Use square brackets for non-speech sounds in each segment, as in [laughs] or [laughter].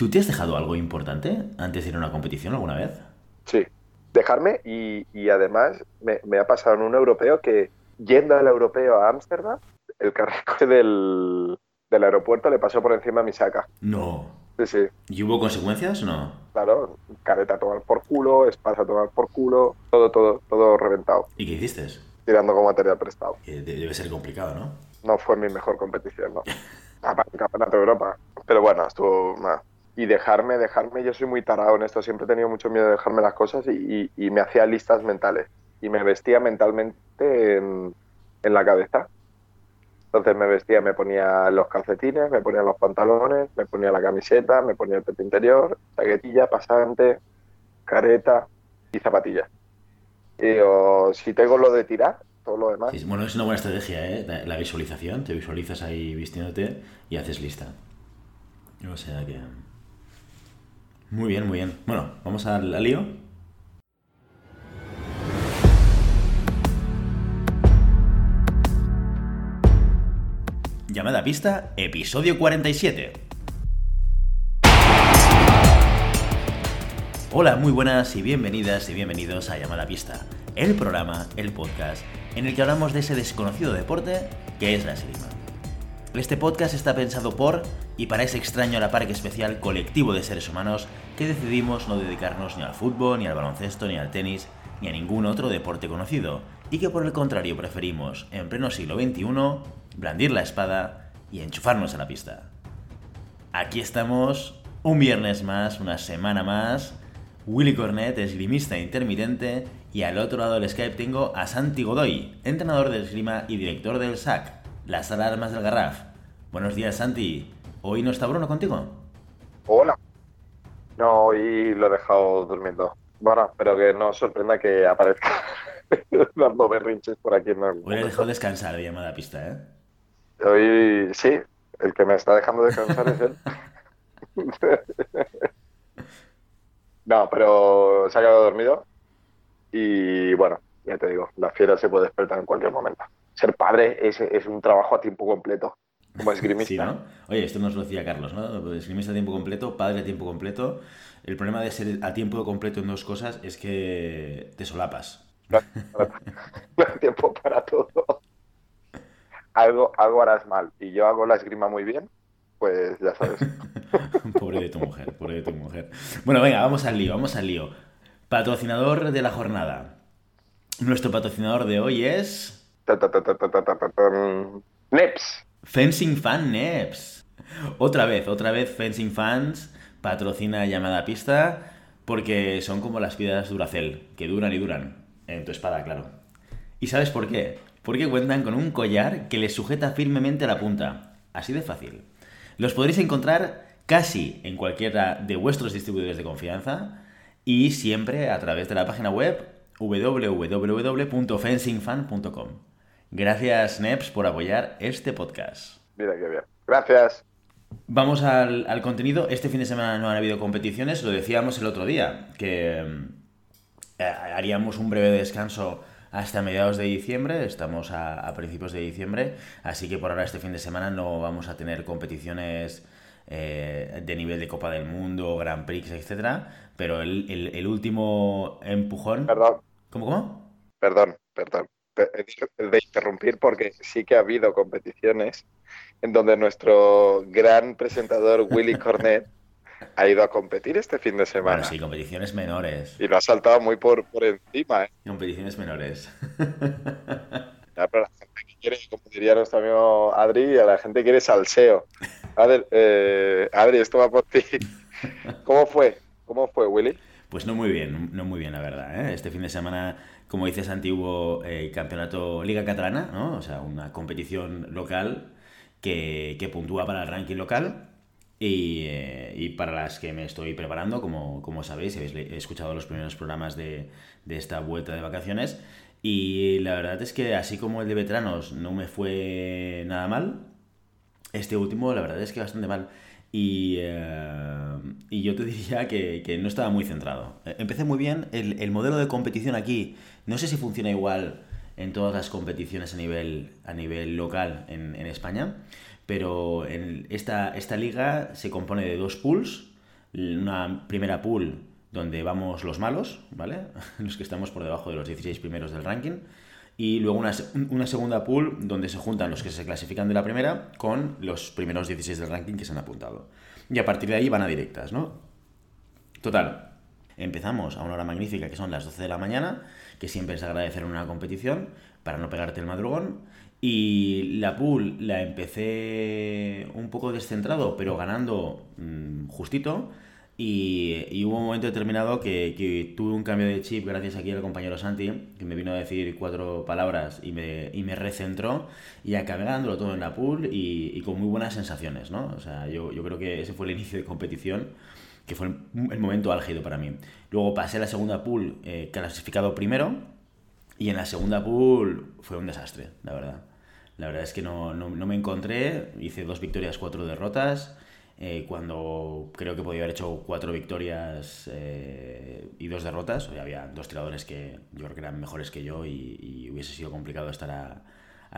¿Tú te has dejado algo importante antes de ir a una competición alguna vez? Sí, dejarme y, y además me, me, ha pasado en un europeo que yendo al europeo a Ámsterdam, el carrico [laughs] del, del aeropuerto le pasó por encima a mi saca. No. Sí, sí. ¿Y hubo consecuencias o no? Claro, careta a tomar por culo, espasa a tomar por culo, todo, todo, todo reventado. ¿Y qué hiciste? Tirando con material prestado. De- Debe ser complicado, ¿no? No fue mi mejor competición, ¿no? [laughs] Aparte, Campeonato de Europa. Pero bueno, estuvo mal. Y dejarme, dejarme, yo soy muy tarado en esto, siempre he tenido mucho miedo de dejarme las cosas y, y- y me hacía listas mentales. Y me vestía mentalmente en, en la cabeza. Entonces me vestía, me ponía los calcetines, me ponía los pantalones, me ponía la camiseta, me ponía el peto interior, chaquetilla, pasante, careta y zapatillas. Y si tengo lo de tirar, todo lo demás, Sí, bueno, es una buena estrategia, ¿eh? La visualización. Te visualizas ahí vistiéndote y haces lista. O sea que... Muy bien, muy bien. Bueno, vamos al, al lío. Llamada pista, episodio 47. Hola, muy buenas y bienvenidas y bienvenidos a Llamada Pista, el programa, el podcast, en el que hablamos de ese desconocido deporte que es la esgrima. Este podcast está pensado por y para ese extraño a la especial colectivo de seres humanos que decidimos no dedicarnos ni al fútbol, ni al baloncesto, ni al tenis, ni a ningún otro deporte conocido, y que por el contrario preferimos, en pleno siglo XXI, blandir la espada y enchufarnos a la pista. Aquí estamos, un viernes más, una semana más. Willy Cornet, esgrimista intermitente, y al otro lado del Skype tengo a Santi Godoy, entrenador del esgrima y director del SAC, la sala de armas del Garraf. Buenos días, Santi. ¿Hoy no está Bruno contigo? Hola. No, hoy lo he dejado durmiendo. Bueno, pero que no os sorprenda que aparezca [laughs] dando berrinches por aquí en algún Hoy le he dejado descansar de llamada pista, ¿eh? Hoy sí, el que me está dejando descansar es él. [laughs] No, pero se ha quedado dormido y bueno, ya te digo, la fiera se puede despertar en cualquier momento. Ser padre es, es un trabajo a tiempo completo, como [laughs] esgrimista. Sí, ¿no? Oye, esto nos lo decía Carlos, ¿no? Esgrimista a tiempo completo, padre a tiempo completo. El problema de ser a tiempo completo en dos cosas es que te solapas. No [laughs] hay tiempo para todo. Algo, algo harás mal y yo hago la esgrima muy bien, pues ya sabes. [laughs] Pobre de tu mujer, pobre de tu mujer. Bueno, venga, vamos al lío, vamos al lío. Patrocinador de la jornada. Nuestro patrocinador de hoy es Neps. Fencing Fan Neps. Otra vez, otra vez Fencing Fans patrocina llamada pista porque son como las piedras Duracel, que duran y duran. En tu espada, claro. ¿Y sabes por qué? Porque cuentan con un collar que les sujeta firmemente a la punta. Así de fácil. Los podréis encontrar casi en cualquiera de vuestros distribuidores de confianza y siempre a través de la página web www.fencingfan.com. Gracias, Neps, por apoyar este podcast. Mira qué bien. Gracias. Vamos al, al contenido. Este fin de semana no han habido competiciones, lo decíamos el otro día, que eh, haríamos un breve descanso hasta mediados de diciembre, estamos a, a principios de diciembre, así que por ahora este fin de semana no vamos a tener competiciones eh, de nivel de Copa del Mundo, Grand Prix, etcétera, pero el, el- el último empujón... Perdón, ¿Cómo, cómo? perdón, perdón. De interrumpir porque sí que ha habido competiciones en donde nuestro gran presentador Willy Cornet ha ido a competir este fin de semana. Bueno, sí, competiciones menores. Y lo ha saltado muy por, por encima, ¿eh? Competiciones menores. [laughs] Ya, pero la gente que quiere, como diría nuestro amigo Adri, a la gente quiere salseo. Adri, eh, Adri, esto va por ti. ¿Cómo fue? ¿Cómo fue, Willy? Pues no muy bien, no muy bien, la verdad. ¿eh? Este fin de semana, como dices, antiguo eh, campeonato Liga Catalana, ¿no? O sea, una competición local que, que puntúa para el ranking local. Y, eh, y para las que me estoy preparando, como, como sabéis, habéis escuchado los primeros programas de, de esta vuelta de vacaciones. Y la verdad es que así como el de veteranos no me fue nada mal, este último, la verdad es que bastante mal. Y, eh, y yo te [laughs] diría que, no estaba muy centrado. Eh, Empecé muy bien. El, el modelo de competición aquí, no sé si funciona igual en todas las competiciones a nivel, a nivel local en, España, pero esta, esta liga se compone de dos pools una primera pool donde vamos los malos, ¿vale? [laughs] Los que estamos por debajo de los 16 primeros del ranking. Y luego una, segunda pool donde se juntan los que se clasifican de la primera con los primeros 16 del ranking que se han apuntado. Y a partir de ahí van a directas, ¿no? Total, empezamos a una hora magnífica que son las 12 de la mañana, que siempre es agradecer en una competición para no pegarte el madrugón. Y la pool la empecé un poco descentrado, pero ganando mmm, justito. Y, hubo un momento determinado que, tuve un cambio de chip gracias aquí al compañero Santi, que me vino a decir cuatro palabras y me, y me recentró y acabé ganándolo todo en la pool y, con muy buenas sensaciones, ¿no? O sea, yo, yo, creo que ese fue el inicio de competición, que fue el, momento álgido para mí. Luego pasé a la segunda pool eh, clasificado primero y en la segunda pool fue un desastre, la verdad. La verdad es que no, no, no me encontré, hice dos victorias, cuatro derrotas. Eh, cuando creo que podía haber hecho cuatro victorias eh, y dos derrotas. había dos tiradores que yo creo que eran mejores que yo y, hubiese sido complicado estar a,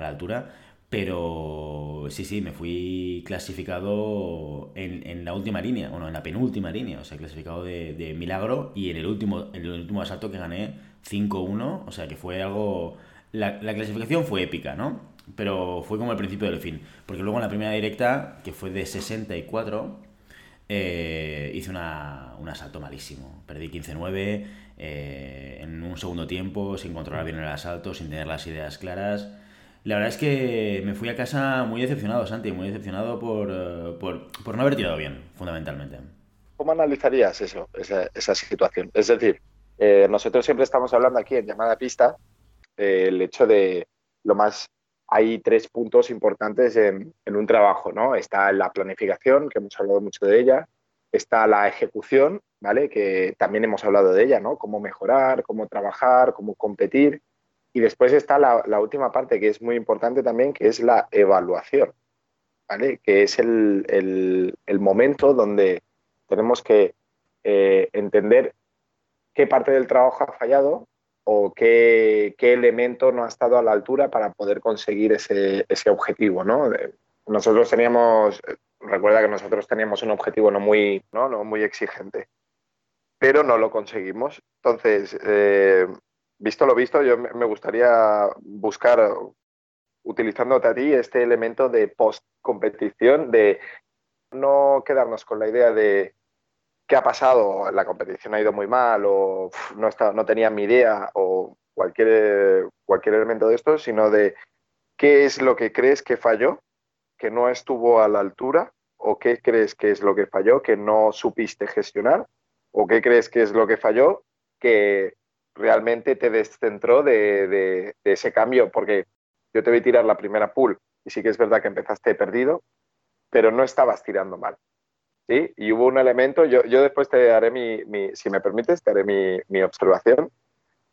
la altura. Pero sí, sí, me fui clasificado en, la última línea, bueno, en la penúltima línea, o sea, clasificado de, milagro y en el último, en el último asalto que gané 5-1, o sea, que fue algo... La, la clasificación fue épica, ¿no? Pero fue como el principio del fin. Porque luego en la primera directa, que fue de 64, eh, hice una, un asalto malísimo. Perdí 15-9 eh, en un segundo tiempo, sin controlar bien el asalto, sin tener las ideas claras. La verdad es que me fui a casa muy decepcionado, Santi, muy decepcionado por, eh, por, por no haber tirado bien, fundamentalmente. ¿Cómo analizarías eso, esa, esa situación? Es decir, nosotros siempre estamos hablando aquí en llamada pista el hecho de lo más hay tres puntos importantes en, un trabajo, ¿no? Está la planificación, que hemos hablado mucho de ella, está la ejecución, ¿vale? Que también hemos hablado de ella, ¿no? Cómo mejorar, cómo trabajar, cómo competir. Y después está la, última parte, que es muy importante también, que es la evaluación, ¿vale? Que es el, momento donde tenemos que eh, entender qué parte del trabajo ha fallado o qué, elemento no ha estado a la altura para poder conseguir ese, objetivo, ¿no? Nosotros teníamos, recuerda que nosotros teníamos un objetivo no muy, no, muy exigente, pero no lo conseguimos. Entonces, eh, visto lo visto, yo me gustaría buscar, utilizándote a ti, este elemento de post-competición, de no quedarnos con la idea de qué ha pasado, la competición ha ido muy mal o no, está, no tenía mi idea o cualquier, cualquier elemento de esto, sino de qué es lo que crees que falló, que no estuvo a la altura o qué crees que es lo que falló, que no supiste gestionar o qué crees que es lo que falló, que realmente te descentró de, de ese cambio, porque yo te voy a tirar la primera pool y sí que es verdad que empezaste perdido, pero no estabas tirando mal. ¿Sí? Y hubo un elemento, yo, yo después te haré mi, mi, si me permites, te haré mi, mi observación,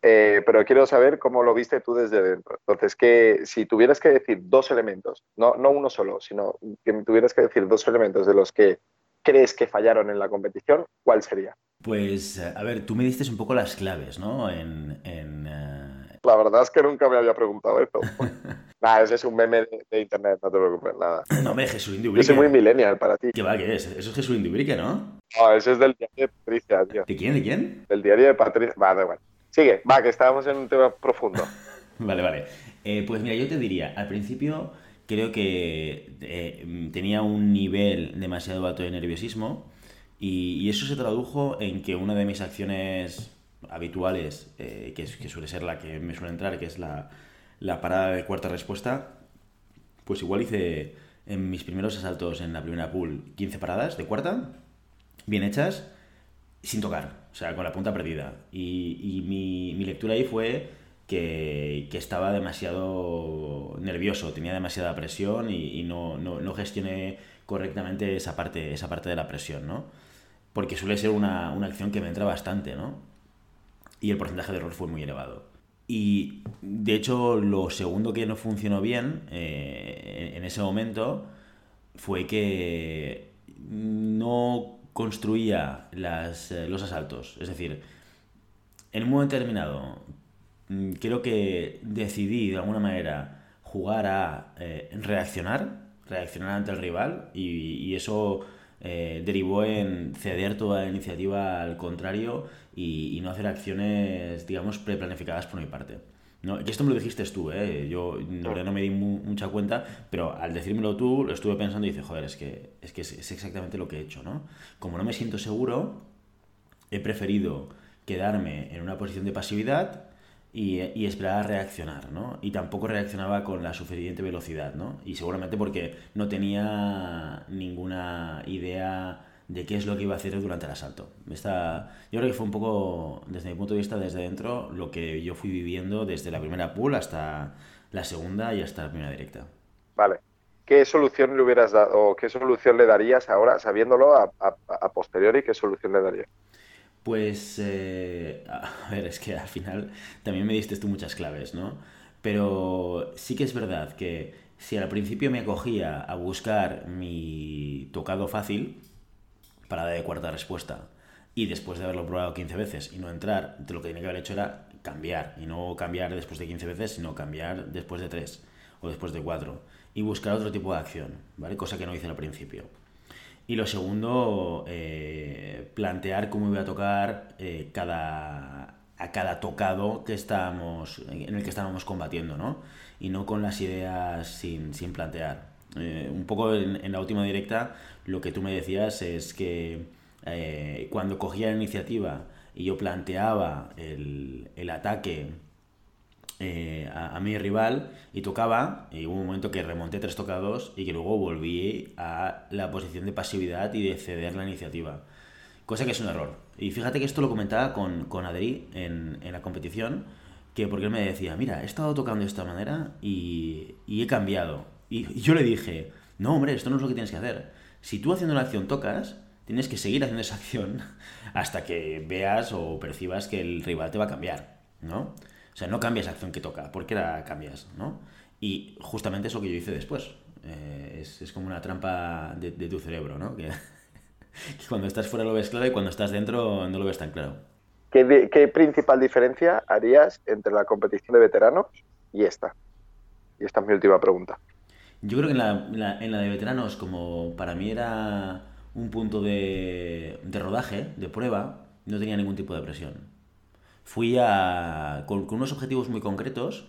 eh, pero quiero saber cómo lo viste tú desde dentro. Entonces, que si tuvieras que decir dos elementos, no, no uno solo, sino que tuvieras que decir dos elementos de los que crees que fallaron en la competición, ¿cuál sería? Pues, a ver, tú me diste un poco las claves, ¿no? En, en uh la verdad es que nunca me había preguntado esto. [laughs] nada, ese es un meme de, internet, no te preocupes, nada. [clears throat] No, hombre, Jesús Indubrique. Yo soy muy millennial para ti. ¿Qué va, qué es? Eso es Jesús Indubrique, ¿no? No, ese es del diario de Patricia, tío. ¿De quién, de quién? Del diario de Patricia. Vale, bueno. Sigue, va, que estábamos en un tema profundo. [laughs] vale, vale. Eh, pues mira, yo te diría, al principio creo que eh, tenía un nivel demasiado alto de nerviosismo y, y eso se tradujo en que una de mis acciones habituales, eh, que, que, suele ser la que me suele entrar, que es la, la, parada de cuarta respuesta, pues igual hice en mis primeros asaltos en la primera pool 15 paradas de cuarta, bien hechas, sin tocar, o sea, con la punta perdida. Y, y mi, mi, lectura ahí fue que, que, estaba demasiado nervioso, tenía demasiada presión y, y no, no, no, gestioné correctamente esa parte, esa parte de la presión, ¿no? Porque suele ser una, una acción que me entra bastante, ¿no? y el porcentaje de error fue muy elevado. Y de hecho, lo segundo que no funcionó bien eh, en ese momento fue que no construía las, eh, los asaltos. Es decir, en un momento determinado, mm, creo que decidí de alguna manera jugar a eh, reaccionar, reaccionar ante el rival, y, y eso eh, derivó en ceder toda la iniciativa al contrario y, no hacer acciones, digamos, preplanificadas por mi parte. ¿no? Y esto me lo dijiste tú, ¿eh? yo no me di mucha cuenta, pero al decírmelo tú lo estuve pensando y dice, joder, es que, es que es, exactamente lo que he hecho, ¿no? Como no me siento seguro, he preferido quedarme en una posición de pasividad y, y, esperar a reaccionar, ¿no? Y tampoco reaccionaba con la suficiente velocidad, ¿no? Y seguramente porque no tenía ninguna idea de qué es lo que iba a hacer durante el asalto. Esta, yo creo que fue un poco, desde mi punto de vista, desde dentro, lo que yo fui viviendo desde la primera pool hasta la segunda y hasta la primera directa. Vale. ¿Qué solución le hubieras dado, o qué solución le darías ahora, sabiéndolo a, a, a posteriori, qué solución le darías? Pues, eh, a ver, es que al final también me diste tú muchas claves, ¿no? Pero sí que es verdad que si al principio me acogía a buscar mi tocado fácil para de cuarta respuesta y después de haberlo probado 15 veces y no entrar, lo que tenía que haber hecho era cambiar y no cambiar después de 15 veces, sino cambiar después de 3 o después de 4 y buscar otro tipo de acción, ¿vale? Cosa que no hice al principio. Y lo segundo, eh, plantear cómo iba a tocar eh, cada, a cada tocado que estábamos, en el que estábamos combatiendo, ¿no? Y no con las ideas sin, plantear. Eh, un poco en, la última directa, lo que tú me decías es que cuando cogía la iniciativa y yo planteaba el, el ataque eh, a, mi rival y tocaba, y hubo un momento que remonté tres tocados y que luego volví a la posición de pasividad y de ceder la iniciativa. Cosa que es un error. Y fíjate que esto lo comentaba con, con Adri en, en la competición, que porque él me decía, mira, he estado tocando de esta manera y, y he cambiado. Y, y yo le dije, no, hombre, esto no es lo que tienes que hacer. Si tú haciendo una acción tocas, tienes que seguir haciendo esa acción [laughs] hasta que veas o percibas que el rival te va a cambiar, ¿no? O sea, no cambias la acción que toca, ¿por qué la cambias? ¿no? Y justamente es lo que yo hice después. Eh, es, como una trampa de, tu cerebro, ¿no? [laughs] Que, cuando estás fuera lo ves claro y cuando estás dentro no lo ves tan claro. ¿Qué, principal diferencia harías entre la competición de veteranos y esta? Y esta es mi última pregunta. Yo creo que en la, en la de veteranos, como para mí era un punto de, de rodaje, de prueba, no tenía ningún tipo de presión fui a, con, unos objetivos muy concretos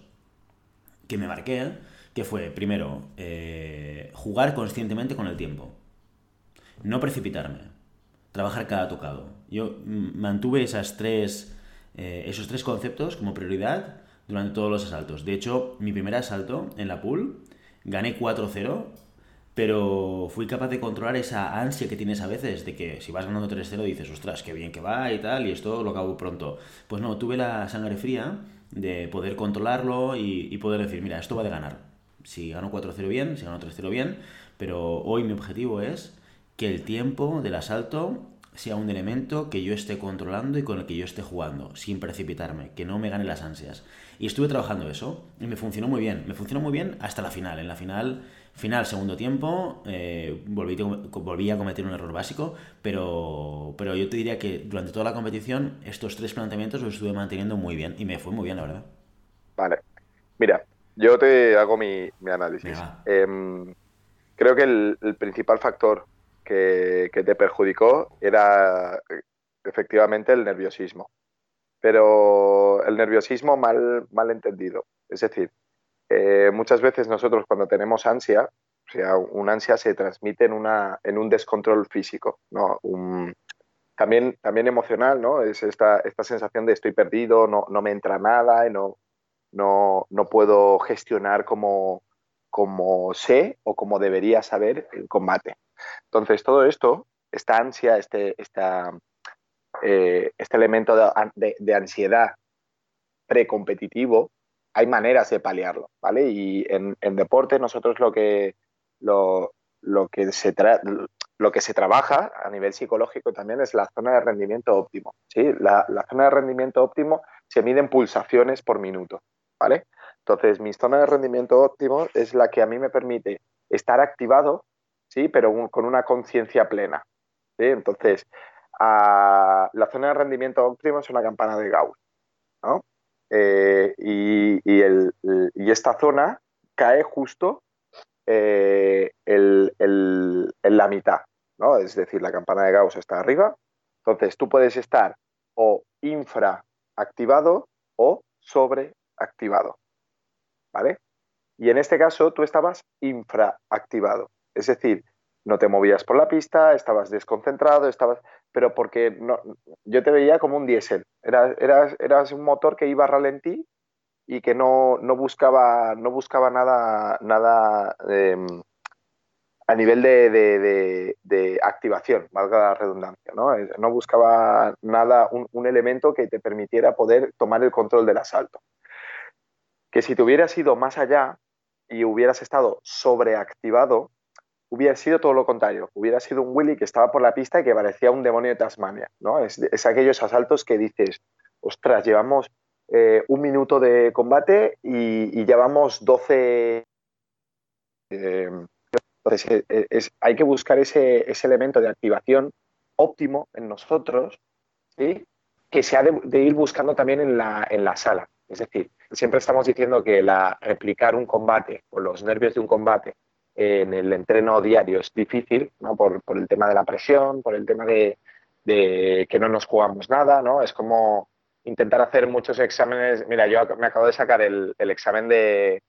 que me marqué, que fue, primero, eh, jugar conscientemente con el tiempo. No precipitarme. Trabajar cada tocado. Yo mantuve esas tres, eh, esos tres conceptos como prioridad durante todos los asaltos. De hecho, mi primer asalto en la pool gané 4-0 pero fui capaz de controlar esa ansia que tienes a veces de que si vas ganando 3-0 dices, ostras, qué bien que va y tal, y esto lo acabo pronto. Pues no, tuve la sangre fría de poder controlarlo y, poder decir, mira, esto va de ganar. Si gano 4-0 bien, si gano 3-0 bien, pero hoy mi objetivo es que el tiempo del asalto sea un elemento que yo esté controlando y con el que yo esté jugando, sin precipitarme, que no me gane las ansias. Y estuve trabajando eso y me funcionó muy bien, me funcionó muy bien hasta la final. En la final Final, segundo tiempo, eh, volví, a cometer un error básico, pero, pero yo te diría que durante toda la competición estos tres planteamientos los estuve manteniendo muy bien y me fue muy bien, la verdad. Vale. Mira, yo te hago mi, análisis. Em, creo que el, principal factor que, que te perjudicó era efectivamente el nerviosismo. Pero el nerviosismo mal, mal entendido. Es decir, eh, muchas veces nosotros cuando tenemos ansia, o sea, un ansia se transmite en, una, en un descontrol físico, ¿no? también, también emocional, ¿no? Es esta, esta sensación de estoy perdido, no, no me entra nada, y no, no, no puedo gestionar como, como sé o como debería saber el combate. Entonces, todo esto, esta ansia, este, esta, eh, este elemento de, de, de ansiedad precompetitivo, hay maneras de paliarlo, ¿vale? Y en, deporte nosotros lo que, lo, que se lo que se trabaja a nivel psicológico también es la zona de rendimiento óptimo, ¿sí? La, zona de rendimiento óptimo se mide en pulsaciones por minuto, ¿vale? Entonces, mi zona de rendimiento óptimo es la que a mí me permite estar activado, ¿sí? Pero con una conciencia plena, ¿sí? Entonces, la zona de rendimiento óptimo es una campana de Gauss, ¿no? Eh, y, esta zona cae justo eh, en la mitad, ¿no? Es decir, la campana de Gauss está arriba. Entonces, tú puedes estar o infraactivado o sobreactivado. ¿Vale? Y en este caso, tú estabas infraactivado. Es decir, no te movías por la pista, estabas desconcentrado, estabas, pero porque no, yo te veía como un diésel. Eras, eras, eras, un motor que iba a ralentí y que no, no buscaba, no buscaba nada, nada em, a nivel de, de, activación, valga la redundancia. No, no buscaba nada, un, un, elemento que te permitiera poder tomar el control del asalto. Que si te hubieras ido más allá y hubieras estado sobreactivado, hubiera sido todo lo contrario. Hubiera sido un Willy que estaba por la pista y que parecía un demonio de Tasmania. ¿no? Es, aquellos asaltos que dices, ostras, llevamos eh, un minuto de combate y, y llevamos 12... Eh, entonces, eh, hay que buscar ese, elemento de activación óptimo en nosotros, que se ha de, ir buscando también en la, sala. Es decir, siempre estamos diciendo que replicar un combate o los nervios de un combate en el entreno diario es difícil, ¿no? Por, por el tema de la presión, por el tema de, que no nos jugamos nada, ¿no? Es como intentar hacer muchos exámenes. Mira, yo me acabo de sacar el, examen de,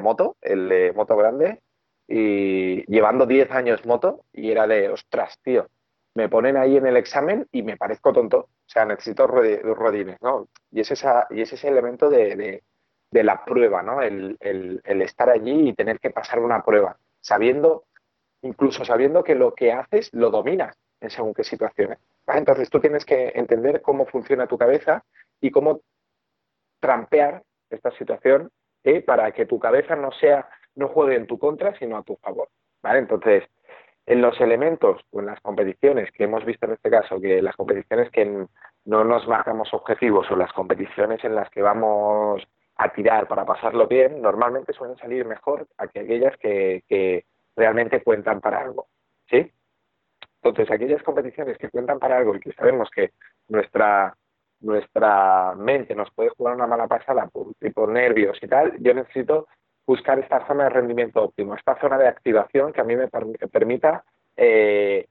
moto, el de moto grande, y llevando 10 años moto, y era de, ostras, tío, me ponen ahí en el examen y me parezco tonto. O sea, necesito rodines, ¿no? Y es, esa, y es ese elemento de, de la prueba, ¿no? El, estar allí y tener que pasar una prueba, sabiendo, incluso sabiendo que lo que haces lo dominas en según qué situaciones. ¿vale? Entonces tú tienes que entender cómo funciona tu cabeza y cómo trampear esta situación ¿eh? para que tu cabeza no sea, no juegue en tu contra, sino a tu favor. ¿vale? Entonces, en los elementos o en las competiciones que hemos visto en este caso, que las competiciones que no nos marcamos objetivos o las competiciones en las que vamos a tirar para pasarlo bien, normalmente suelen salir mejor que aquellas que, que realmente cuentan para algo. ¿Sí? Entonces, aquellas competiciones que cuentan para algo y que sabemos que nuestra, nuestra mente nos puede jugar una mala pasada por tipo nervios y tal, yo necesito buscar esta zona de rendimiento óptimo, esta zona de activación que a mí me permita eh,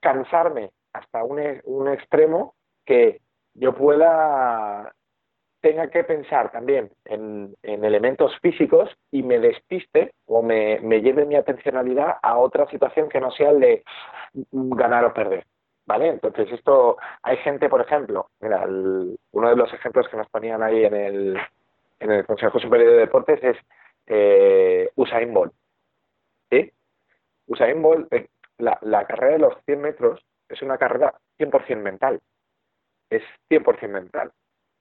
cansarme hasta un, un extremo que yo pueda tenga que pensar también en, en, elementos físicos y me despiste o me, lleve mi atencionalidad a otra situación que no sea el de ganar o perder. ¿Vale? Entonces, esto, hay gente, por ejemplo, mira, uno de los ejemplos que nos ponían ahí en el, en el Consejo Superior de Deportes es eh, Usain Bolt. ¿Sí? Usain Bolt, eh, la, la carrera de los 100 metros es una carrera 100% mental. Es 100% mental.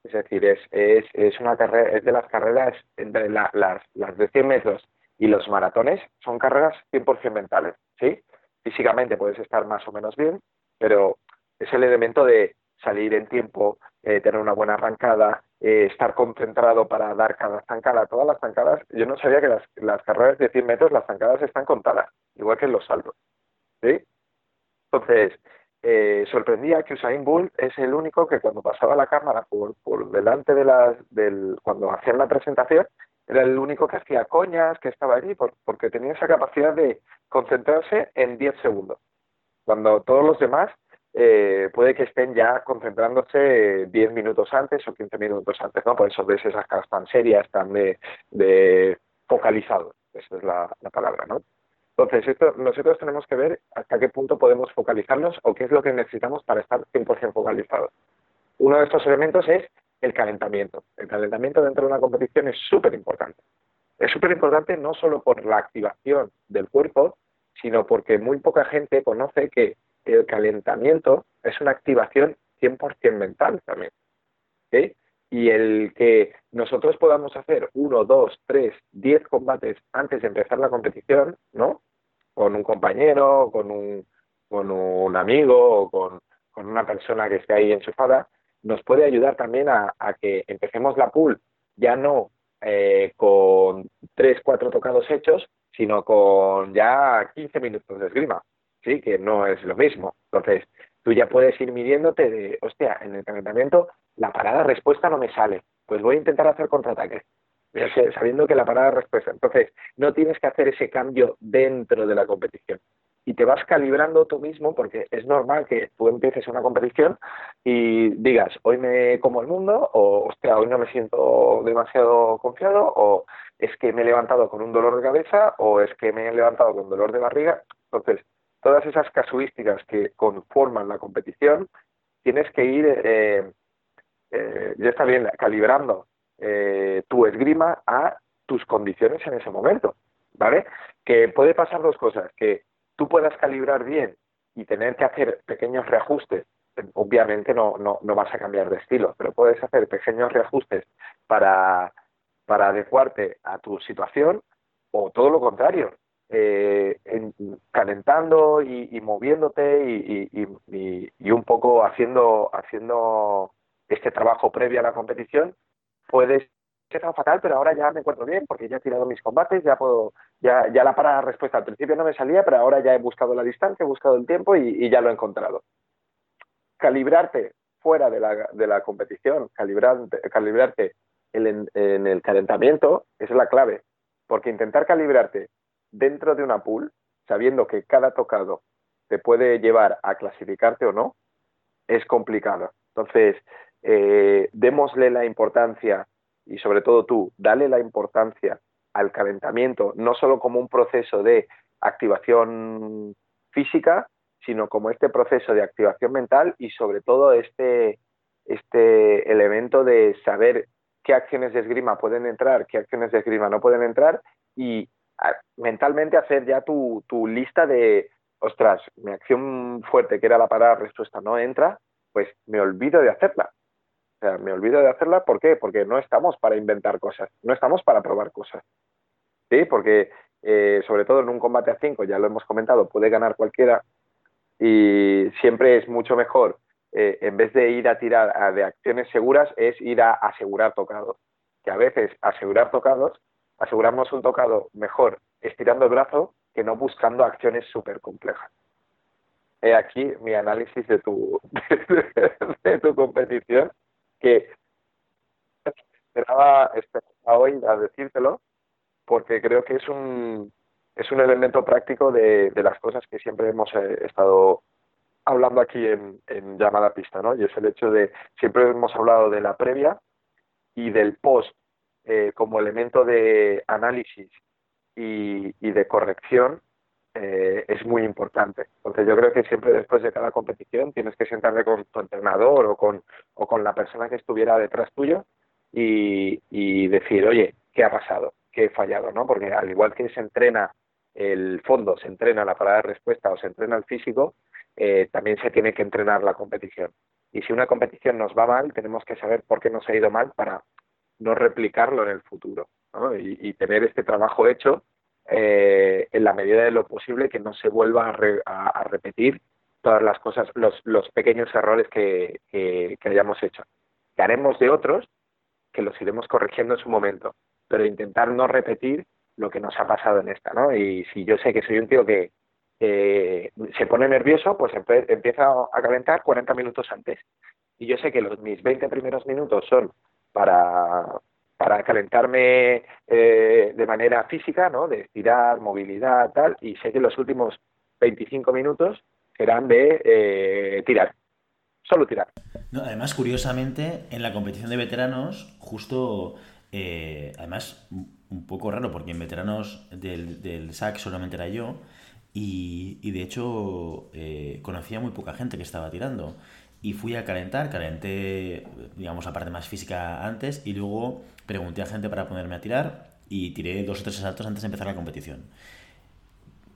Es decir, es, es, es una carrera, es de las carreras, entre la, las, las de 100 metros y los maratones, son carreras 100% mentales, ¿sí? Físicamente puedes estar más o menos bien, pero es el elemento de salir en tiempo, eh, tener una buena arrancada, eh, estar concentrado para dar cada zancada. Todas las zancadas, yo no sabía que las, las carreras de 100 metros, las zancadas están contadas, igual que los saltos. ¿sí? Entonces, eh, sorprendía que Usain Bolt es el único que cuando pasaba la cámara por, por delante de las, del, cuando hacían la presentación, era el único que hacía coñas, que estaba allí, por, porque tenía esa capacidad de concentrarse en 10 segundos, cuando todos los demás eh, puede que estén ya concentrándose 10 minutos antes o 15 minutos antes, ¿no? Por eso ves esas caras tan serias, tan de, de focalizados, esa es la palabra, ¿no? Entonces, esto, nosotros tenemos que ver hasta qué punto podemos focalizarnos o qué es lo que necesitamos para estar 100% focalizados. Uno de estos elementos es el calentamiento. El calentamiento dentro de una competición es súper importante. Es súper importante no solo por la activación del cuerpo, sino porque muy poca gente conoce que el calentamiento es una activación 100% mental también. Y el que nosotros podamos hacer uno, dos, tres, diez combates antes de empezar la competición, ¿no? Con un compañero, con un, con un amigo o con, con una persona que esté ahí enchufada, nos puede ayudar también a, que empecemos la pool ya no eh, con tres, cuatro tocados hechos, sino con ya 15 minutos de esgrima, ¿sí? Que no es lo mismo. Entonces, tú ya puedes ir midiéndote de, hostia, en el calentamiento la parada respuesta no me sale, pues voy a intentar hacer contraataques, sabiendo que la parada respuesta. Entonces, no tienes que hacer ese cambio dentro de la competición, y te vas calibrando tú mismo porque es normal que tú empieces una competición y digas, hoy me como el mundo o, hostia, hoy no me siento demasiado confiado o es que me he levantado con un dolor de cabeza o es que me he levantado con dolor de barriga. Entonces, todas esas casuísticas que conforman la competición, tienes que ir, eh, eh, ya está bien, calibrando eh, tu esgrima a tus condiciones en ese momento, ¿vale? Que puede pasar dos cosas, que tú puedas calibrar bien y tener que hacer pequeños reajustes, obviamente no, no, no vas a cambiar de estilo, pero puedes hacer pequeños reajustes para, para adecuarte a tu situación o todo lo contrario, eh, calentando y, moviéndote y, y, y, un poco haciendo, haciendo este trabajo previo a la competición, puedes ser fatal, pero ahora ya me encuentro bien porque ya he tirado mis combates, ya puedo, ya, ya la para respuesta al principio no me salía, pero ahora ya he buscado la distancia, he buscado el tiempo y, ya lo he encontrado. Calibrarte fuera de la, de la competición, calibrarte, calibrarte en el calentamiento, es la clave, porque intentar calibrarte dentro de una pool, sabiendo que cada tocado te puede llevar a clasificarte o no, es complicado. Entonces, eh, démosle la importancia y sobre todo tú, dale la importancia al calentamiento, no solo como un proceso de activación física, sino como este proceso de activación mental y sobre todo este, este elemento de saber qué acciones de esgrima pueden entrar, qué acciones de esgrima no pueden entrar y mentalmente hacer ya tu, tu lista de, ostras, mi acción fuerte, que era la parada respuesta, no entra, pues me olvido de hacerla. O sea, me olvido de hacerla, ¿por qué? Porque no estamos para inventar cosas, no estamos para probar cosas. ¿Sí? Porque, eh, sobre todo en un combate a 5, ya lo hemos comentado, puede ganar cualquiera y siempre es mucho mejor, eh, en vez de ir a tirar de acciones seguras, es ir a asegurar tocados. Que a veces asegurar tocados, aseguramos un tocado mejor estirando el brazo que no buscando acciones súper complejas. He aquí mi análisis de tu, [laughs] de tu competición que esperaba, hoy a decírtelo porque creo que es un, es un elemento práctico de, las cosas que siempre hemos eh, estado hablando aquí en, en llamada pista, ¿no? Y es el hecho de, siempre hemos hablado de la previa y del post eh, como elemento de análisis y, y de corrección eh, es muy importante. Entonces yo creo que siempre después de cada competición tienes que sentarte con tu entrenador o con, o con la persona que estuviera detrás tuyo y, decir, oye, ¿qué ha pasado? ¿Qué he fallado? ¿no? Porque al igual que se entrena el fondo, se entrena la parada de respuesta o se entrena el físico, eh, también se tiene que entrenar la competición. Y si una competición nos va mal, tenemos que saber por qué nos ha ido mal para no replicarlo en el futuro y, y tener este trabajo hecho eh, en la medida de lo posible que no se vuelva a, repetir todas las cosas, los, los pequeños errores que, que, hayamos hecho. Que haremos de otros, que los iremos corrigiendo en su momento, pero intentar no repetir lo que nos ha pasado en esta, ¿no? Y si yo sé que soy un tío que se pone nervioso, pues empieza a calentar 40 minutos antes. Y yo sé que los, mis 20 primeros minutos son para, para calentarme eh, de manera física, ¿no? De estirar, movilidad, tal, y sé que los últimos 25 minutos serán de eh, tirar, solo tirar. No, además, curiosamente, en la competición de veteranos, justo, eh, además, un poco raro, porque en veteranos del, SAC solamente era yo, y, y de hecho conocía muy poca gente que estaba tirando y fui a calentar, calenté, digamos, la parte más física antes y luego pregunté a gente para ponerme a tirar y tiré dos o tres asaltos antes de empezar la competición.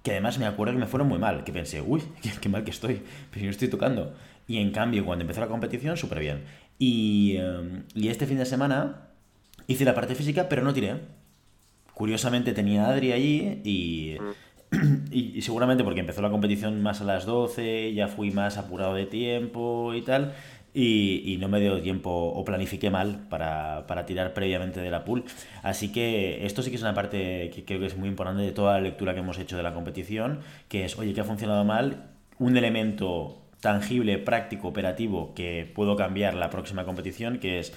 Que además me acuerdo que me fueron muy mal, que pensé, uy, [laughs] qué, mal que estoy, pero no estoy tocando. Y en cambio, cuando empezó la competición, súper bien. Y, em, y este fin de semana hice la parte física, pero no tiré. Curiosamente tenía a Adri allí y [clears throat] y, seguramente porque empezó la competición más a las 12, ya fui más apurado de tiempo y tal, y, no me dio tiempo o planifiqué mal para, para, tirar previamente de la pool. Así que esto sí que es una parte que creo que es muy importante de toda la lectura que hemos hecho de la competición, que es, oye, que ha funcionado mal, un elemento tangible, práctico, operativo que puedo cambiar la próxima competición, que es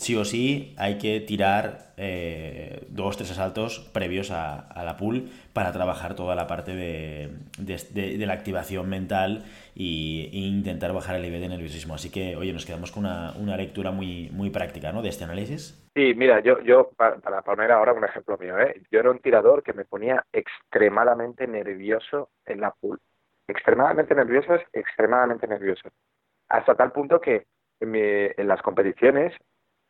sí o sí hay que tirar eh, dos, tres asaltos previos a, la pool para trabajar toda la parte de, la activación mental e, intentar bajar el nivel de nerviosismo. Así que, oye, nos quedamos con una, lectura muy, muy práctica ¿no? de este análisis. Sí, mira, yo, yo para, poner ahora un ejemplo mío, ¿eh? yo era un tirador que me ponía extremadamente nervioso en la pool. Extremadamente nervioso es extremadamente nervioso. Hasta tal punto que en las competiciones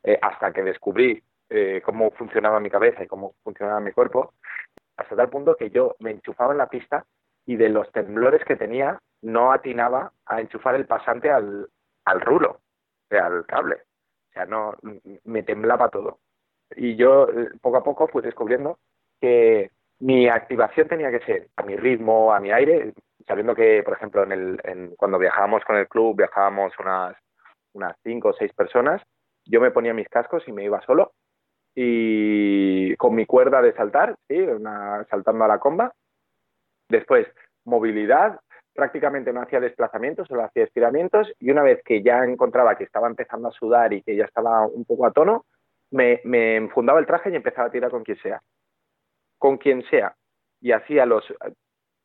eh, hasta que descubrí eh, cómo funcionaba mi cabeza y cómo funcionaba mi cuerpo, hasta tal punto que yo me enchufaba en la pista y de los temblores que tenía no atinaba a enchufar el pasante al, al rulo, al cable. O sea, no, me temblaba todo. Y yo eh, poco a poco fui descubriendo que mi activación tenía que ser a mi ritmo, a mi aire, sabiendo que, por ejemplo, en el, cuando viajábamos con el club, viajábamos unas, unas cinco o seis personas, yo me ponía mis cascos y me iba solo y con mi cuerda de saltar, ¿sí? saltando a la comba. Después, movilidad, prácticamente no hacía desplazamientos, solo hacía estiramientos y una vez que ya encontraba que estaba empezando a sudar y que ya estaba un poco a tono, me, me enfundaba el traje y empezaba a tirar con quien sea. Con quien sea. Y hacía los...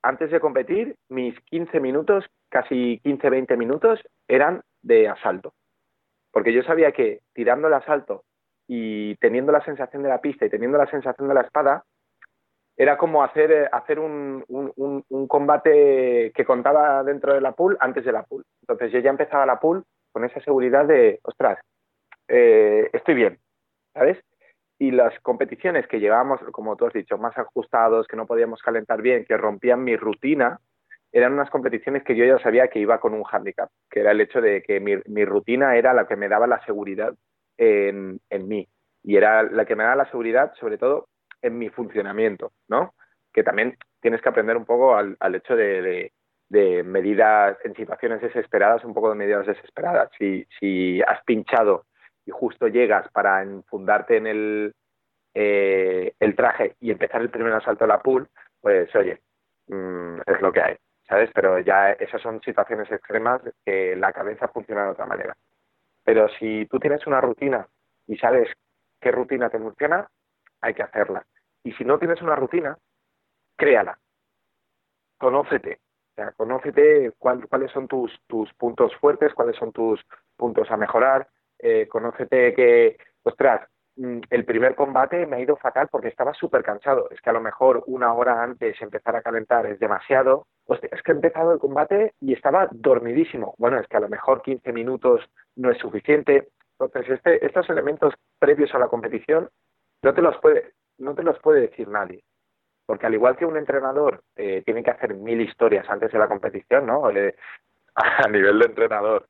Antes de competir, mis 15 minutos, casi 15-20 minutos, eran de asalto porque yo sabía que tirando el asalto y teniendo la sensación de la pista y teniendo la sensación de la espada, era como hacer, eh, hacer un, un, combate que contaba dentro de la pool antes de la pool. Entonces yo ya empezaba la pool con esa seguridad de, ostras, eh, estoy bien, ¿sabes? Y las competiciones que llevábamos, como tú has dicho, más ajustados, que no podíamos calentar bien, que rompían mi rutina, eran unas competiciones que yo ya sabía que iba con un hándicap, que era el hecho de que mi, rutina era la que me daba la seguridad en, mí y era la que me daba la seguridad sobre todo en mi funcionamiento, ¿no? Que también tienes que aprender un poco al, hecho de, medidas en situaciones desesperadas, un poco de medidas desesperadas. Si, si has pinchado y justo llegas para enfundarte en el, eh, el traje y empezar el primer asalto a la pool, pues oye, mm, es lo que hay. ¿Sabes? Pero ya esas son situaciones extremas que la cabeza funciona de otra manera. Pero si tú tienes una rutina y sabes qué rutina te funciona, hay que hacerla. Y si no tienes una rutina, créala. Conócete. O sea, conócete cuáles son tus, tus puntos fuertes, cuáles son tus puntos a mejorar. Eh, conócete que, ostras, Mm, el primer combate me ha ido fatal porque estaba súper cansado. Es que a lo mejor una hora antes empezar a calentar es demasiado. Es que he empezado el combate y estaba dormidísimo. Bueno, es que a lo mejor 15 minutos no es suficiente. Entonces, este, estos elementos previos a la competición no te los puede, no te los puede decir nadie. Porque al igual que un entrenador eh, tiene que hacer mil historias antes de la competición, ¿no? [laughs] A nivel de entrenador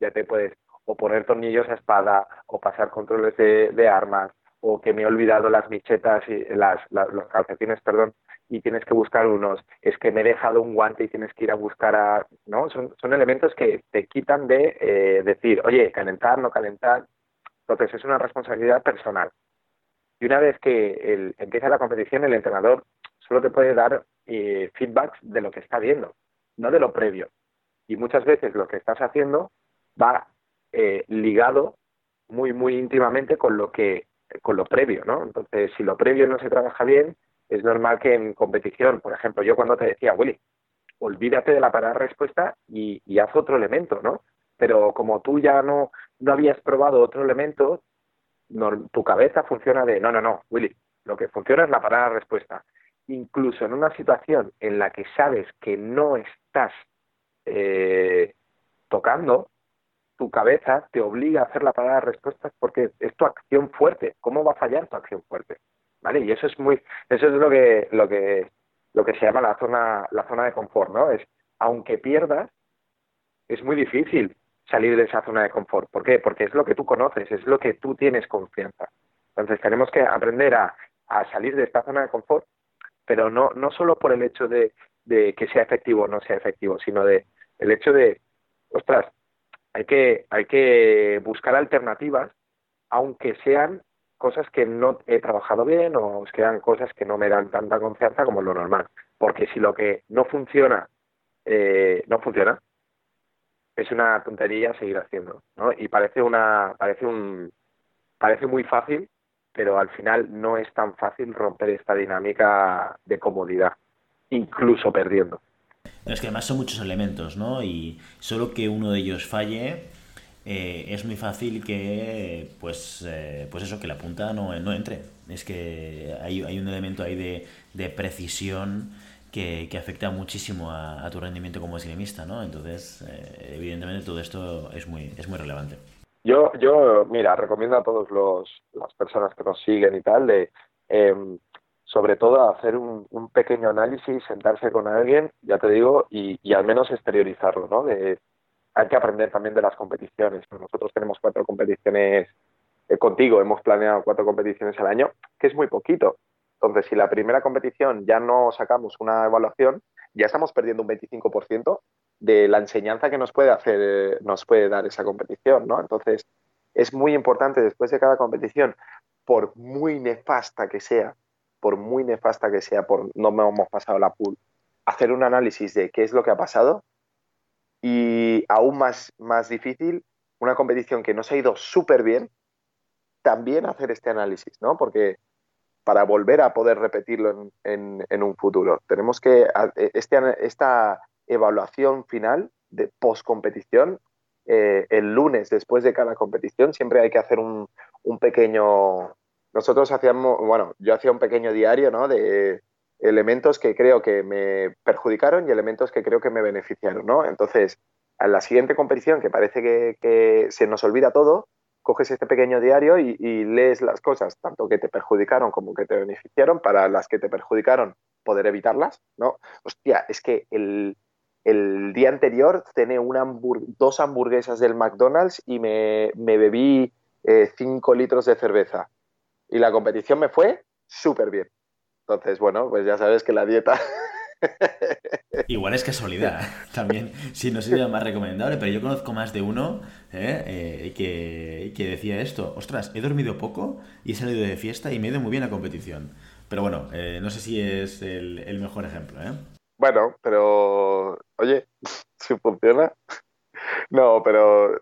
ya te puedes o poner tornillos a espada, o pasar controles de, armas, o que me he olvidado las michetas y las, los calcetines, perdón, y tienes que buscar unos, es que me he dejado un guante y tienes que ir a buscar a, ¿no? Son, son elementos que te quitan de eh, decir, oye, calentar, no calentar. Entonces es una responsabilidad personal. Y una vez que el, empieza la competición, el entrenador solo te puede dar eh, feedbacks de lo que está viendo, no de lo previo. Y muchas veces lo que estás haciendo va eh, ligado muy, muy íntimamente con lo que con lo previo, ¿no? Entonces, si lo previo no se trabaja bien, es normal que en competición, por ejemplo, yo cuando te decía, Willy, olvídate de la parada respuesta y, haz otro elemento, ¿no? Pero como tú ya no, no habías probado otro elemento, tu cabeza funciona de, no, no, no, Willy, lo que funciona es la parada respuesta. Incluso en una situación en la que sabes que no estás eh, tocando, tu cabeza te obliga a hacer la parada de respuestas porque es tu acción fuerte. ¿Cómo va a fallar tu acción fuerte? ¿Vale? Y eso es muy, eso es lo que, lo que, lo que se llama la zona, la zona de confort, ¿no? Es, aunque pierdas, es muy difícil salir de esa zona de confort. ¿Por qué? Porque es lo que tú conoces, es lo que tú tienes confianza. Entonces tenemos que aprender a, a salir de esta zona de confort, pero no, no solo por el hecho de, de que sea efectivo o no sea efectivo, sino de el hecho de, ostras, hay que, hay que buscar alternativas, aunque sean cosas que no he trabajado bien o sean cosas que no me dan tanta confianza como lo normal. Porque si lo que no funciona, eh, no funciona, es una tontería seguir haciendo, ¿no? Y parece una, parece un, parece muy fácil, pero al final no es tan fácil romper esta dinámica de comodidad, incluso perdiendo. es que además son muchos elementos, ¿no? Y solo que uno de ellos falle, eh, es muy fácil que, pues, eh, pues eso, que la punta no, no entre. Es que hay, hay un elemento ahí de, de precisión que, que, afecta muchísimo a, tu rendimiento como esgrimista, ¿no? Entonces, eh, evidentemente todo esto es muy, es muy relevante. Yo, yo, mira, recomiendo a todas las personas que nos siguen y tal, de, eh, sobre todo hacer un, un, pequeño análisis, sentarse con alguien, ya te digo, y, y al menos exteriorizarlo, ¿no? Hay que aprender también de las competiciones. Nosotros tenemos cuatro competiciones eh, contigo, hemos planeado cuatro competiciones al año, que es muy poquito. Entonces, si la primera competición ya no sacamos una evaluación, ya estamos perdiendo un 25% de la enseñanza que nos puede hacer, nos puede dar esa competición, ¿no? Entonces, es muy importante después de cada competición, por muy nefasta que sea, por muy nefasta que sea, por no hemos pasado la pool, hacer un análisis de qué es lo que ha pasado y aún más, más difícil, una competición que nos ha ido súper bien, también hacer este análisis, ¿no? Porque para volver a poder repetirlo en, en, un futuro. Tenemos que, este, esta evaluación final de post-competición, eh, el lunes después de cada competición, siempre hay que hacer un, un, pequeño... Nosotros hacíamos, bueno, yo hacía un pequeño diario, ¿no? De elementos que creo que me perjudicaron y elementos que creo que me beneficiaron, ¿no? Entonces, a la siguiente competición, que parece que, se nos olvida todo, coges este pequeño diario y, lees las cosas, tanto que te perjudicaron como que te beneficiaron, para las que te perjudicaron poder evitarlas, ¿no? Hostia, es que el, día anterior cené una dos hamburguesas del McDonald's y me, me bebí 5 eh, litros de cerveza. Y la competición me fue súper bien. Entonces, bueno, pues ya sabes que la dieta [laughs] Igual es casualidad [laughs] también, si no sería más recomendable, pero yo conozco más de uno ¿eh? Eh, que, que, decía esto, ostras, he dormido poco y he salido de fiesta y me he ido muy bien a competición. Pero bueno, eh, no sé si es el, el mejor ejemplo. ¿eh? Bueno, pero oye, [laughs] si funciona. No, pero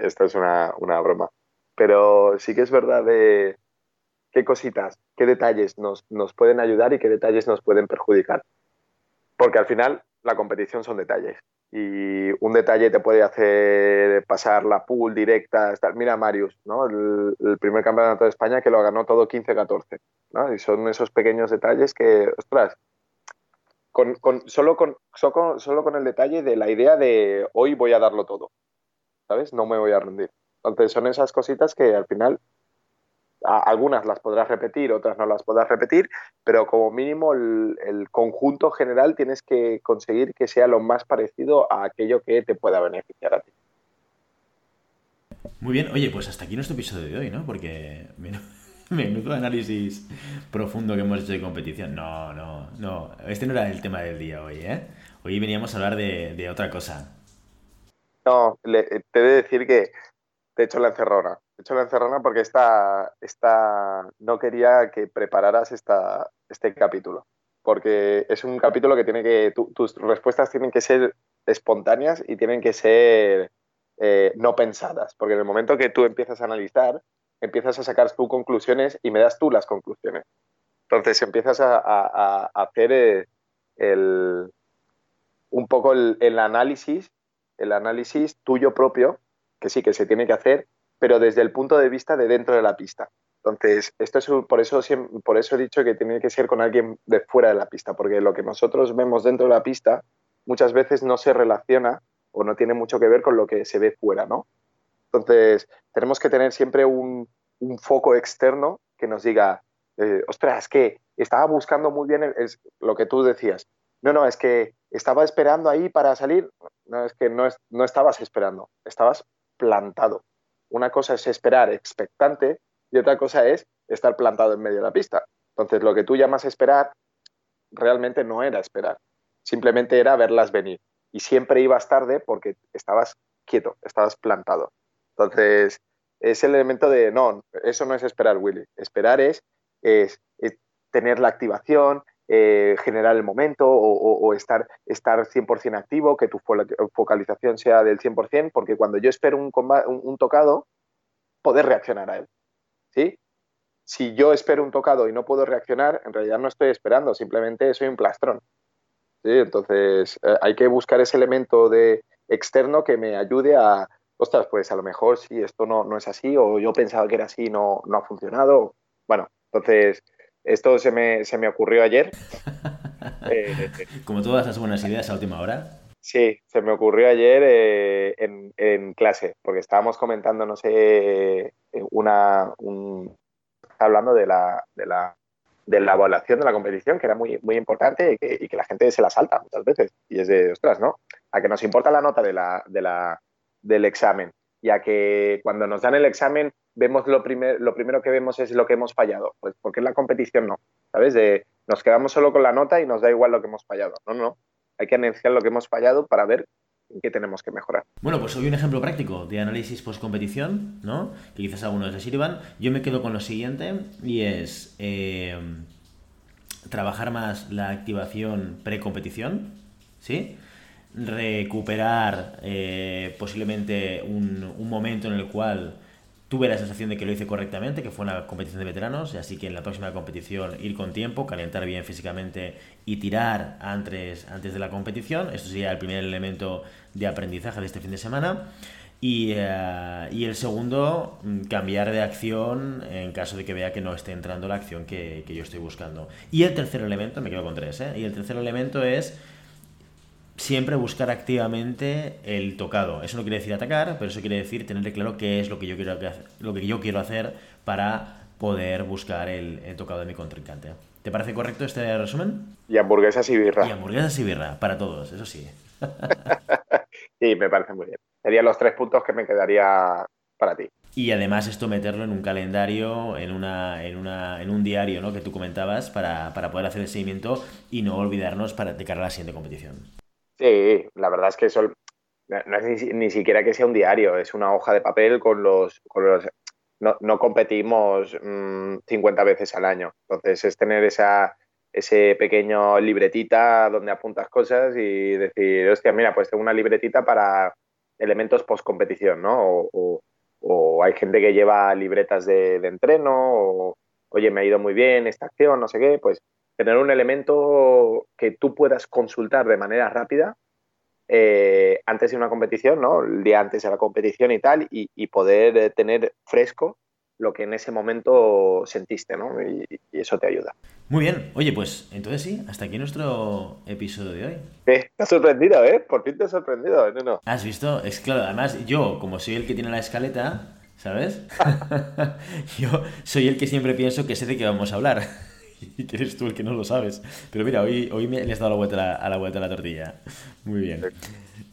esto es una, una broma. Pero sí que es verdad de qué cositas, qué detalles nos, nos pueden ayudar y qué detalles nos pueden perjudicar. Porque al final la competición son detalles. Y un detalle te puede hacer pasar la pool directa. Mira Marius, ¿no? El, primer campeonato de España que lo ganó todo 15-14. ¿no? Y son esos pequeños detalles que, ostras, solo, con, solo con el detalle de la idea de hoy voy a darlo todo. ¿Sabes? No me voy a rendir. Entonces son esas cositas que al final algunas las podrás repetir, otras no las podrás repetir, pero como mínimo el, el, conjunto general tienes que conseguir que sea lo más parecido a aquello que te pueda beneficiar a ti. Muy bien, oye, pues hasta aquí nuestro episodio de hoy, ¿no? Porque menudo [laughs] análisis profundo que hemos hecho de competición. No, no, no, este no era el tema del día hoy, ¿eh? Hoy veníamos a hablar de, de otra cosa. No, le, te he de decir que te he hecho la encerrona hecho la encerrona porque esta, esta, no quería que prepararas esta, este capítulo. Porque es un capítulo que tiene que. Tu, tus respuestas tienen que ser espontáneas y tienen que ser eh, no pensadas. Porque en el momento que tú empiezas a analizar, empiezas a sacar tus conclusiones y me das tú las conclusiones. Entonces empiezas a, hacer eh, un poco el análisis, el análisis tuyo propio, que sí que se tiene que hacer, pero desde el punto de vista de dentro de la pista. Entonces, esto es por eso, por eso he dicho que tiene que ser con alguien de fuera de la pista, porque lo que nosotros vemos dentro de la pista muchas veces no se relaciona o no tiene mucho que ver con lo que se ve fuera, ¿no? Entonces, tenemos que tener siempre un, foco externo que nos diga, eh, ostras, que estaba buscando muy bien lo que tú decías. No, no, es que estaba esperando ahí para salir. No, es que no, no estabas esperando, estabas plantado. Una cosa es esperar expectante y otra cosa es estar plantado en medio de la pista. Entonces, lo que tú llamas esperar realmente no era esperar, simplemente era verlas venir. Y siempre ibas tarde porque estabas quieto, estabas plantado. Entonces, es el elemento de, no, eso no es esperar, Willy. Esperar es, es, es tener la activación, eh, generar el momento o, o, estar, estar 100% activo, que tu focalización sea del 100%, porque cuando yo espero un, un, tocado, poder reaccionar a él. ¿sí? Si yo espero un tocado y no puedo reaccionar, en realidad no estoy esperando, simplemente soy un plastrón. ¿sí? Entonces eh, hay que buscar ese elemento de externo que me ayude a, ostras, pues a lo mejor si esto no, no es así o yo pensaba que era así no, no ha funcionado. Bueno, entonces esto se me, se me ocurrió ayer. [laughs] Eh, Como todas las buenas ideas a última hora. Sí, se me ocurrió ayer eh, en, en, clase, porque estábamos comentando, no sé, una, un, hablando de la, de la, de la evaluación de la competición, que era muy, muy importante y que, y que, la gente se la salta muchas veces. Y es de, ostras, ¿no? A que nos importa la nota de la, de la, del examen y a que cuando nos dan el examen vemos lo, primer, lo primero que vemos es lo que hemos fallado. Pues porque en la competición no, ¿sabes? De, nos quedamos solo con la nota y nos da igual lo que hemos fallado. No, no. Hay que anunciar lo que hemos fallado para ver qué tenemos que mejorar. Bueno, pues hoy un ejemplo práctico de análisis post-competición, ¿no? Que quizás algunos les sirvan. Yo me quedo con lo siguiente y es eh, trabajar más la activación pre-competición, ¿sí? Recuperar eh, posiblemente un, un momento en el cual tuve la sensación de que lo hice correctamente, que fue una competición de veteranos, así que en la próxima competición ir con tiempo, calentar bien físicamente y tirar antes, antes de la competición. Esto sería el primer elemento de aprendizaje de este fin de semana. Y, uh, y, el segundo, cambiar de acción en caso de que vea que no esté entrando la acción que, que yo estoy buscando. Y el tercer elemento, me quedo con tres, ¿eh? y el tercer elemento es siempre buscar activamente el tocado. Eso no quiere decir atacar, pero eso quiere decir tener claro qué es lo que yo quiero, lo que yo quiero hacer para poder buscar el, el tocado de mi contrincante. ¿Te parece correcto este resumen? Y hamburguesas y birra. Y hamburguesas y birra, para todos, eso sí. [laughs] sí, me parece muy bien. Serían los tres puntos que me quedaría para ti. Y además esto meterlo en un calendario, en, una, en, una, en un diario ¿no? que tú comentabas para, para poder hacer el seguimiento y no olvidarnos para de cara a la siguiente competición. Sí, la verdad es que eso no es ni, ni, siquiera que sea un diario, es una hoja de papel con los... Con los no, no, competimos mmm, 50 veces al año, entonces es tener esa, ese pequeño libretita donde apuntas cosas y decir, hostia, mira, pues tengo una libretita para elementos post competición, ¿no? O, o, o, hay gente que lleva libretas de, de entreno, o oye, me ha ido muy bien esta acción, no sé qué, pues tener un elemento que tú puedas consultar de manera rápida eh, antes de una competición, ¿no? El día antes de la competición y tal, y, y poder eh, tener fresco lo que en ese momento sentiste, ¿no? Y, y, eso te ayuda. Muy bien. Oye, pues entonces sí, hasta aquí nuestro episodio de hoy. Eh, te has sorprendido, ¿eh? Por fin te has sorprendido, no, no. ¿Has visto? Es claro, además yo, como soy el que tiene la escaleta, ¿sabes? [laughs] [laughs] yo soy el que siempre pienso que sé de qué vamos a hablar. [laughs] y que eres tú el que no lo sabes. Pero mira, hoy, hoy me has dado la vuelta a la vuelta a la tortilla. Muy bien.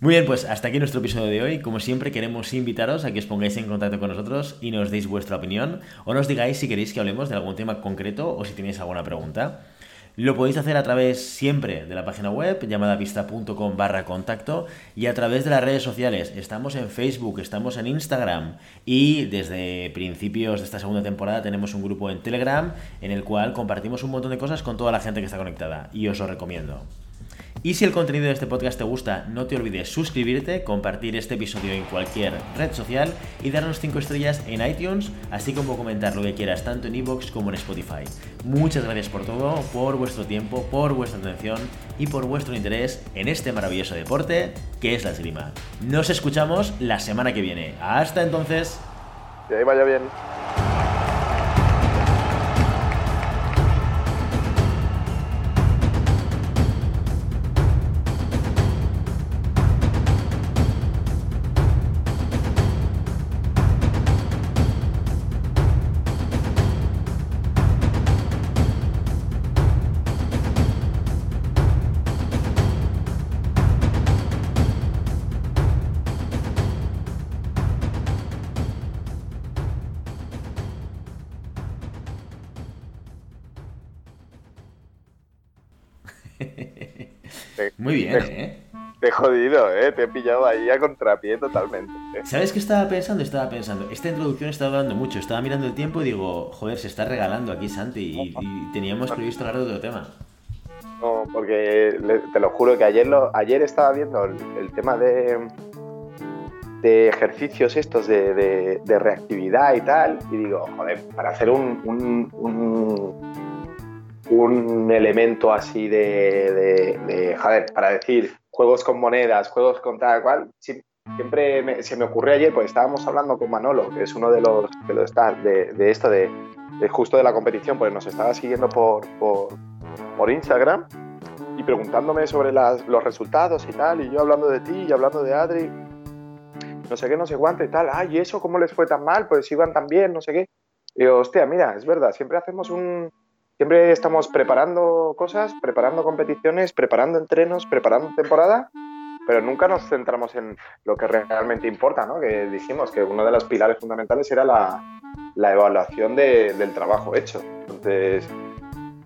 Muy bien, pues hasta aquí nuestro episodio de hoy. Como siempre, queremos invitaros a que os pongáis en contacto con nosotros y nos deis vuestra opinión o nos digáis si queréis que hablemos de algún tema concreto o si tenéis alguna pregunta. Lo podéis hacer a través siempre de la página web llamadapista.com barra contacto y a través de las redes sociales. Estamos en Facebook, estamos en Instagram y desde principios de esta segunda temporada tenemos un grupo en Telegram en el cual compartimos un montón de cosas con toda la gente que está conectada y os lo recomiendo. Y si el contenido de este podcast te gusta, no te olvides suscribirte, compartir este episodio en cualquier red social y darnos 5 estrellas en iTunes, así como comentar lo que quieras tanto en iVoox como en Spotify. Muchas gracias por todo, por vuestro tiempo, por vuestra atención y por vuestro interés en este maravilloso deporte que es la esgrima. Nos escuchamos la semana que viene. Hasta entonces. Que ahí vaya bien. Bien, te, ¿eh? Te he jodido, ¿eh? Te he pillado ahí a contrapié totalmente. ¿eh? ¿Sabes qué estaba pensando? Estaba pensando, esta introducción estaba dando mucho. Estaba mirando el tiempo y digo, joder, se está regalando aquí Santi y, y teníamos previsto hablar de otro tema. No, porque te lo juro que ayer, lo, ayer estaba viendo el, el tema de, de ejercicios estos de, reactividad y tal, y digo, joder, para hacer un, un, elemento así de, joder, para decir juegos con monedas, juegos con tal cual, siempre se me ocurrió ayer, pues estábamos hablando con Manolo, que es uno de los que lo está, de, esto, de, justo de la competición, pues nos estaba siguiendo por, por, Instagram y preguntándome sobre los resultados y tal, y yo hablando de ti y hablando de Adri, no sé qué, no sé cuánto y tal, ay, ¿y eso cómo les fue tan mal? Pues iban tan bien, no sé qué. Y hostia, mira, es verdad, siempre hacemos un, siempre estamos preparando cosas, preparando competiciones, preparando entrenos, preparando temporada, pero nunca nos centramos en lo que realmente importa, ¿no? Que dijimos que uno de los pilares fundamentales era la, la evaluación del trabajo hecho. Entonces,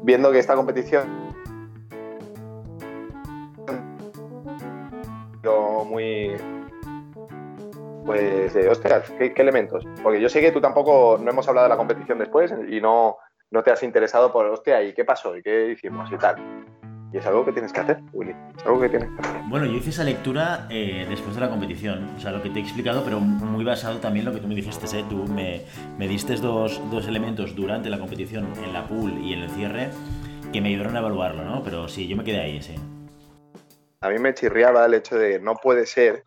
viendo que esta competición muy pues, ¿qué, elementos? Porque yo sé que tú tampoco, no hemos hablado de la competición después y no, no te has interesado por, hostia, ¿y qué pasó? ¿Y qué hicimos? Y tal. Y es algo que tienes que hacer, Willy. Es algo que tienes que hacer. Bueno, yo hice esa lectura eh, después de la competición. O sea, lo que te he explicado, pero muy basado también en lo que tú me dijiste. ¿eh? Tú me, me diste dos, dos, elementos durante la competición, en la pool y en el cierre, que me ayudaron a evaluarlo, ¿no? Pero sí, yo me quedé ahí, sí. A mí me chirriaba el hecho de no puede ser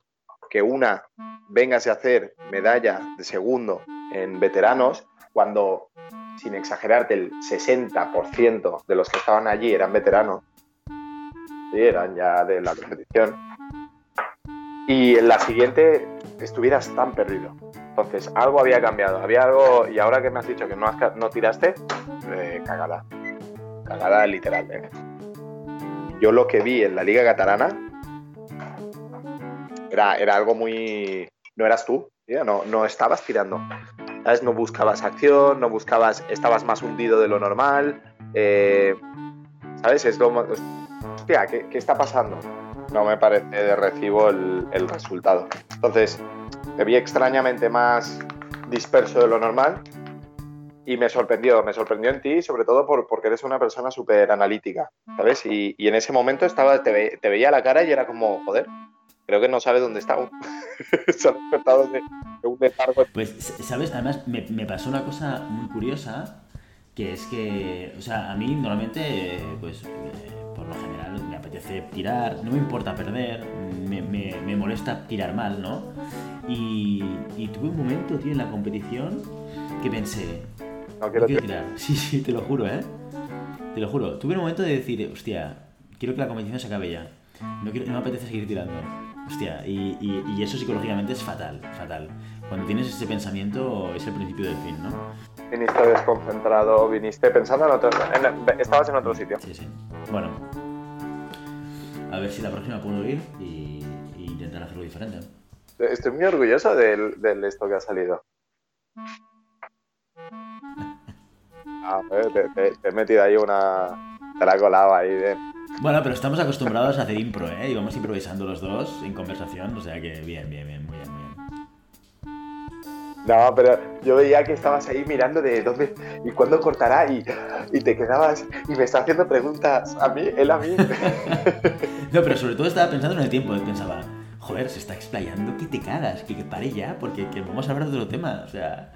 que una vengas a hacer medalla de segundo en veteranos cuando, sin exagerarte, el 60% de los que estaban allí eran veteranos, ¿sí? eran ya de la competición, y en la siguiente estuvieras tan perdido. Entonces, algo había cambiado, había algo, y ahora que me has dicho que no, no tiraste, eh, cagada, cagada literal. ¿eh? Yo lo que vi en la Liga Catalana era, era algo muy... No eras tú, no, no estabas tirando. ¿Sabes? No buscabas acción, no buscabas... Estabas más hundido de lo normal. Eh, ¿Sabes? Es lo... Hostia, ¿qué, ¿qué, está pasando? No me parece de recibo el, el resultado. Entonces, te vi extrañamente más disperso de lo normal y me sorprendió, me sorprendió en ti, sobre todo por, porque eres una persona súper analítica, ¿sabes? Y, y, en ese momento estaba, te, te, veía la cara y era como, joder, creo que no sabe dónde está [laughs] Se ha despertado de, un letargo. Pues, ¿sabes? Además, me, me, pasó una cosa muy curiosa, que es que, o sea, a mí normalmente, pues, eh, por lo general, me apetece tirar, no me importa perder, me, me, me molesta tirar mal, ¿no? Y, y, tuve un momento, tío, en la competición que pensé, no quiero, tirar. [laughs] Sí, sí, te lo juro, ¿eh? Te lo juro. Tuve un momento de decir, hostia, quiero que la competición se acabe ya. No, quiero, no me apetece seguir tirando. Hostia, y, y, eso psicológicamente es fatal, fatal. Cuando tienes ese pensamiento es el principio del fin, ¿no? Viniste desconcentrado, viniste pensando en otro... estabas en otro sitio. Sí, sí. Bueno, a ver si la próxima puedo ir y, intentar hacerlo diferente. Estoy muy orgulloso del, del esto que ha salido. [laughs] Ah, te, te, he metido ahí una... Te la he colado ahí de... Bueno, pero estamos acostumbrados a hacer impro, ¿eh? Y vamos improvisando los dos en conversación, o sea que bien, bien, bien, muy bien, muy bien. No, pero yo veía que estabas ahí mirando de dónde y cuándo cortará y, y te quedabas y me está haciendo preguntas a mí, él a mí. [laughs] no, pero sobre todo estaba pensando en el tiempo, pensaba, joder, se está explayando que te cagas, que, que pare ya, porque que vamos a hablar de otro tema, o sea...